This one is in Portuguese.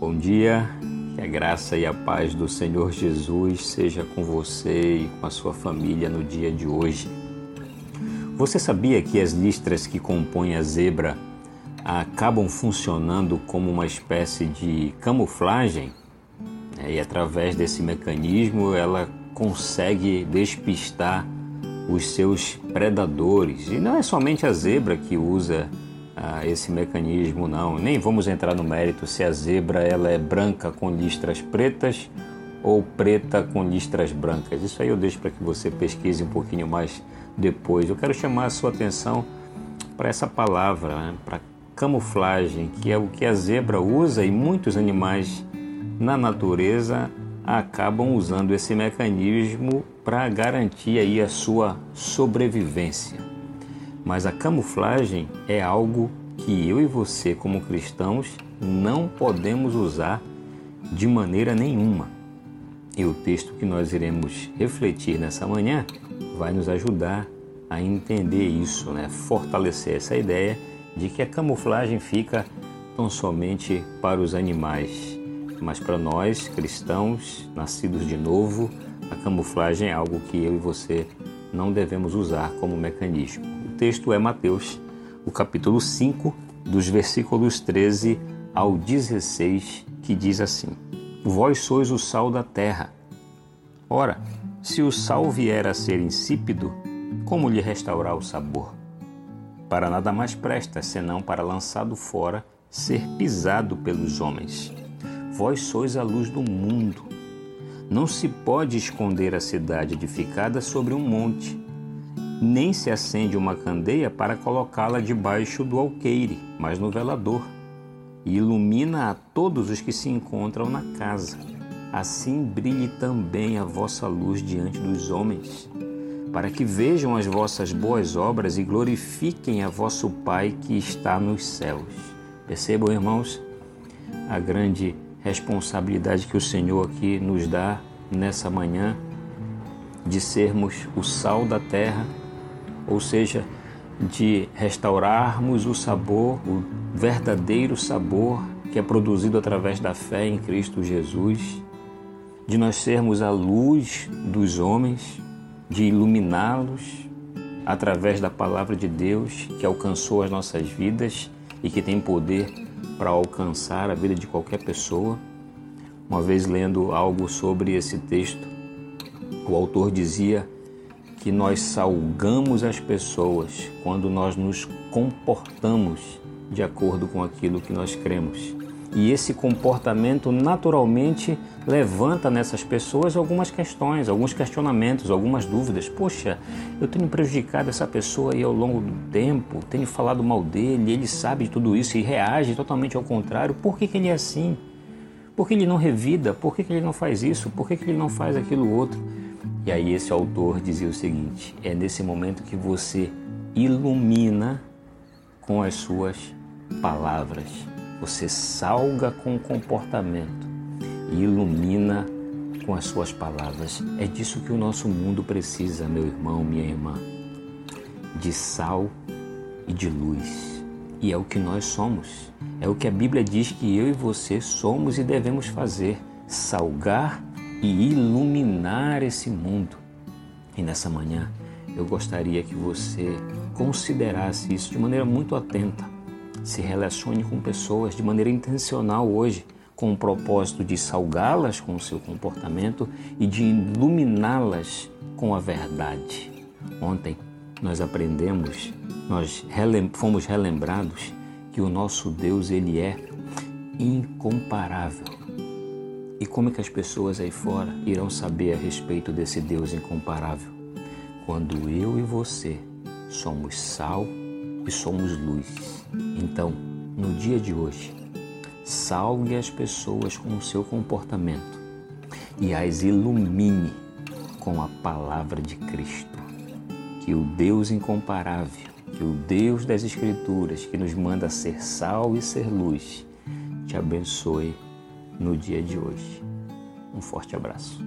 Bom dia, que a graça e a paz do Senhor Jesus seja com você e com a sua família no dia de hoje. Você sabia que as listras que compõem a zebra acabam funcionando como uma espécie de camuflagem? É, e através desse mecanismo ela consegue despistar os seus predadores. E não é somente a zebra que usa ah, esse mecanismo, não. Nem vamos entrar no mérito se a zebra ela é branca com listras pretas ou preta com listras brancas. Isso aí eu deixo para que você pesquise um pouquinho mais depois. Eu quero chamar a sua atenção para essa palavra, né? para camuflagem, que é o que a zebra usa e muitos animais na natureza acabam usando esse mecanismo para garantir aí a sua sobrevivência. Mas a camuflagem é algo que eu e você, como cristãos, não podemos usar de maneira nenhuma. E o texto que nós iremos refletir nessa manhã vai nos ajudar a entender isso, né? fortalecer essa ideia de que a camuflagem fica tão somente para os animais, mas para nós cristãos, nascidos de novo, a camuflagem é algo que eu e você não devemos usar como mecanismo. Texto é Mateus, o capítulo 5, dos versículos 13 ao 16, que diz assim: Vós sois o sal da terra. Ora, se o sal vier a ser insípido, como lhe restaurar o sabor? Para nada mais presta senão para lançado fora, ser pisado pelos homens. Vós sois a luz do mundo. Não se pode esconder a cidade edificada sobre um monte, nem se acende uma candeia para colocá-la debaixo do alqueire, mas no velador, e ilumina a todos os que se encontram na casa. Assim brilhe também a vossa luz diante dos homens, para que vejam as vossas boas obras e glorifiquem a vosso Pai que está nos céus. Percebam, irmãos, a grande responsabilidade que o Senhor aqui nos dá nessa manhã de sermos o sal da terra, ou seja, de restaurarmos o sabor, o verdadeiro sabor que é produzido através da fé em Cristo Jesus, de nós sermos a luz dos homens, de iluminá-los através da palavra de Deus que alcançou as nossas vidas e que tem poder para alcançar a vida de qualquer pessoa. Uma vez lendo algo sobre esse texto, o autor dizia que nós salgamos as pessoas quando nós nos comportamos de acordo com aquilo que nós cremos. E esse comportamento naturalmente levanta nessas pessoas algumas questões, alguns questionamentos, algumas dúvidas. Poxa, eu tenho prejudicado essa pessoa aí ao longo do tempo, tenho falado mal dele, ele sabe de tudo isso e reage totalmente ao contrário. Por que, que ele é assim? Por que ele não revida? Por que, que ele não faz isso? Por que, que ele não faz aquilo outro? E aí esse autor dizia o seguinte: é nesse momento que você ilumina com as suas palavras você salga com o comportamento e ilumina com as suas palavras. É disso que o nosso mundo precisa, meu irmão, minha irmã. De sal e de luz. E é o que nós somos. É o que a Bíblia diz que eu e você somos e devemos fazer: salgar e iluminar esse mundo. E nessa manhã eu gostaria que você considerasse isso de maneira muito atenta se relacione com pessoas de maneira intencional hoje, com o propósito de salgá-las com o seu comportamento e de iluminá-las com a verdade. Ontem nós aprendemos, nós fomos relembrados que o nosso Deus ele é incomparável. E como é que as pessoas aí fora irão saber a respeito desse Deus incomparável? Quando eu e você somos sal e somos luz. Então, no dia de hoje, salve as pessoas com o seu comportamento e as ilumine com a palavra de Cristo. Que o Deus incomparável, que o Deus das Escrituras, que nos manda ser sal e ser luz, te abençoe no dia de hoje. Um forte abraço.